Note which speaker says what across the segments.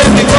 Speaker 1: let me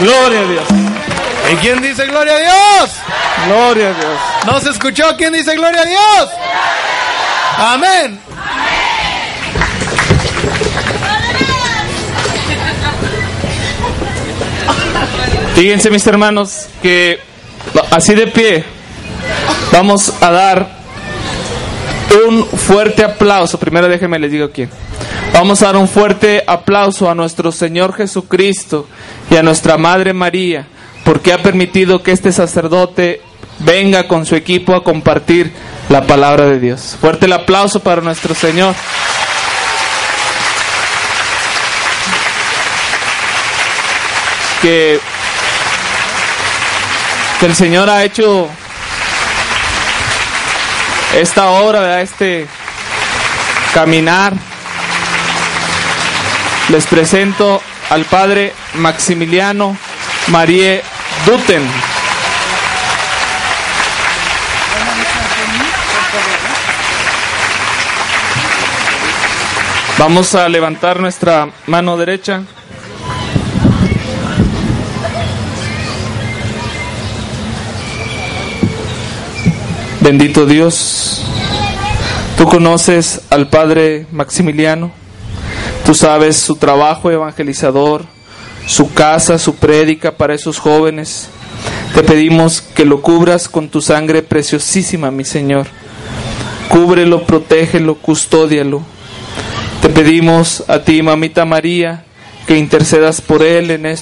Speaker 2: Gloria a Dios. ¿Y quién dice gloria a Dios? Gloria a Dios. ¿No se escuchó? ¿Quién dice gloria a Dios? Amén.
Speaker 3: Fíjense mis hermanos que así de pie vamos a dar un fuerte aplauso. Primero déjenme les digo quién. Vamos a dar un fuerte aplauso a nuestro Señor Jesucristo y a nuestra Madre María porque ha permitido que este sacerdote venga con su equipo a compartir la palabra de Dios. Fuerte el aplauso para nuestro Señor. Que, el Señor ha hecho esta obra, este caminar. Les presento al Padre Maximiliano Marie Duten. Vamos a levantar nuestra mano derecha. Bendito Dios, tú conoces al Padre Maximiliano, tú sabes su trabajo evangelizador, su casa, su prédica para esos jóvenes. Te pedimos que lo cubras con tu sangre preciosísima, mi Señor. Cúbrelo, protégelo, custódialo. Te pedimos a ti, mamita María, que intercedas por él en esto.